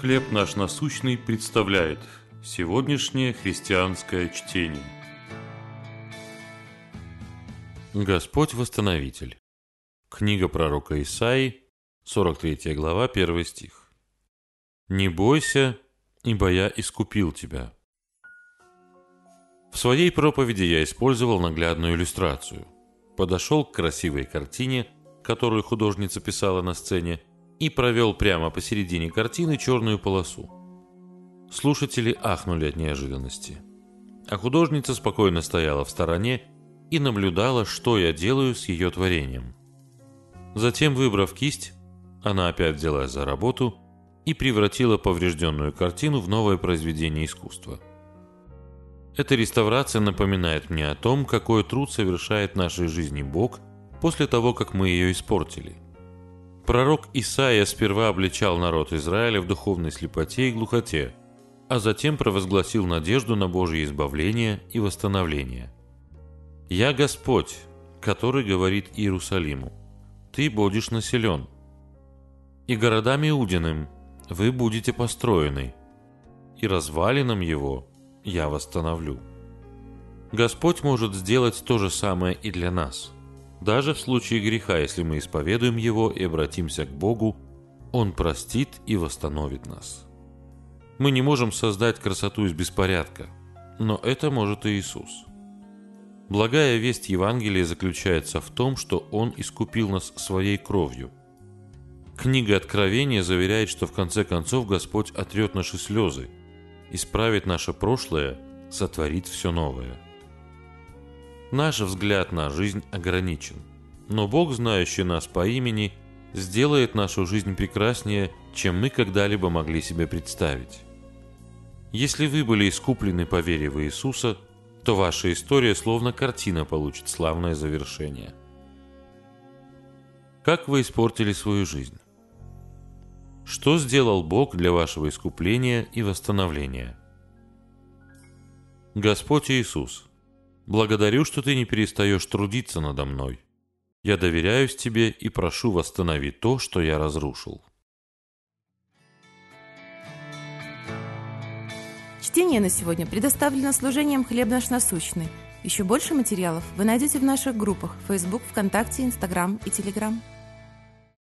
«Хлеб наш насущный» представляет сегодняшнее христианское чтение. Господь Восстановитель. Книга пророка Исаии, 43 глава, 1 стих. «Не бойся, ибо я искупил тебя». В своей проповеди я использовал наглядную иллюстрацию. Подошел к красивой картине, которую художница писала на сцене, и провел прямо посередине картины черную полосу. Слушатели ахнули от неожиданности. А художница спокойно стояла в стороне и наблюдала, что я делаю с ее творением. Затем, выбрав кисть, она опять взялась за работу и превратила поврежденную картину в новое произведение искусства. Эта реставрация напоминает мне о том, какой труд совершает в нашей жизни Бог после того, как мы ее испортили. Пророк Исаия сперва обличал народ Израиля в духовной слепоте и глухоте, а затем провозгласил надежду на Божье избавление и восстановление. «Я Господь, который говорит Иерусалиму, ты будешь населен, и городами Иудиным вы будете построены, и развалинам его я восстановлю». Господь может сделать то же самое и для нас – даже в случае греха, если мы исповедуем его и обратимся к Богу, Он простит и восстановит нас. Мы не можем создать красоту из беспорядка, но это может и Иисус. Благая весть Евангелия заключается в том, что Он искупил нас своей кровью. Книга Откровения заверяет, что в конце концов Господь отрет наши слезы, исправит наше прошлое, сотворит все новое. Наш взгляд на жизнь ограничен. Но Бог, знающий нас по имени, сделает нашу жизнь прекраснее, чем мы когда-либо могли себе представить. Если вы были искуплены по вере в Иисуса, то ваша история словно картина получит славное завершение. Как вы испортили свою жизнь? Что сделал Бог для вашего искупления и восстановления? Господь Иисус – Благодарю, что ты не перестаешь трудиться надо мной. Я доверяюсь тебе и прошу восстановить то, что я разрушил. Чтение на сегодня предоставлено служением «Хлеб наш насущный». Еще больше материалов вы найдете в наших группах Facebook, ВКонтакте, Инстаграм и Телеграм.